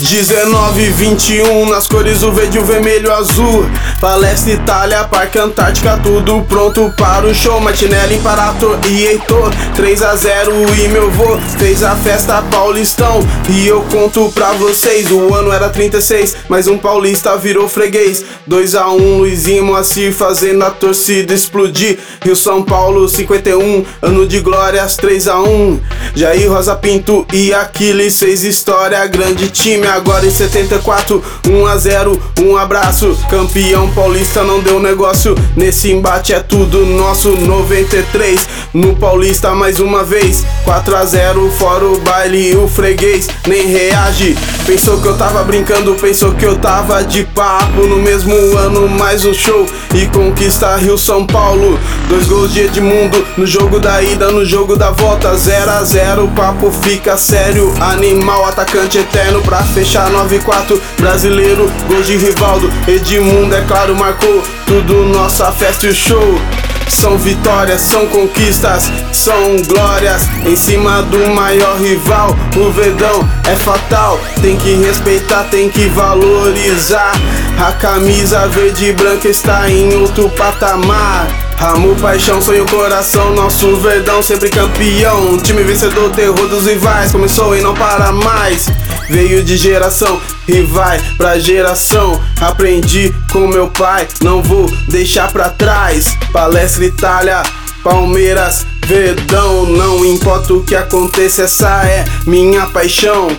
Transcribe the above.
19, 21, nas cores do verde, o vermelho, o azul. Palestra Itália, Parque Antártica, tudo pronto para o show. Martinelli, Imparator e Heitor, 3 a 0 e meu vô fez a festa Paulistão. E eu conto pra vocês, o ano era 36, mas um paulista virou freguês. 2 a 1 Luizinho Moacir fazendo a torcida explodir. Rio São Paulo 51, ano de glórias 3 a 1 Jair Rosa Pinto e Aquiles fez história, grande time agora em 74, 1 a 0, um abraço. Campeão paulista não deu negócio, nesse embate é tudo nosso. 93 no Paulista mais uma vez, 4 a 0, fora o baile, o freguês nem reage. Pensou que eu tava brincando, pensou que eu tava de papo. No mesmo ano, mais um show e conquista Rio São Paulo. Dois gols de Edmundo no jogo da ida, no jogo da volta, 0 a 0 O papo fica sério, animal, atacante eterno pra fechar 9-4. Brasileiro, gol de Rivaldo, Edmundo, é claro, marcou tudo nossa festa e show. São vitórias, são conquistas, são glórias em cima do maior rival. O Verdão é fatal, tem que respeitar, tem que valorizar. A camisa verde e branca está em outro patamar. Amor, paixão, sonho, coração, nosso verdão sempre campeão. Time vencedor, terror dos rivais, começou e não para mais. Veio de geração e vai pra geração. Aprendi com meu pai, não vou deixar pra trás. Palestra Itália, Palmeiras, Verdão. Não importa o que aconteça, essa é minha paixão.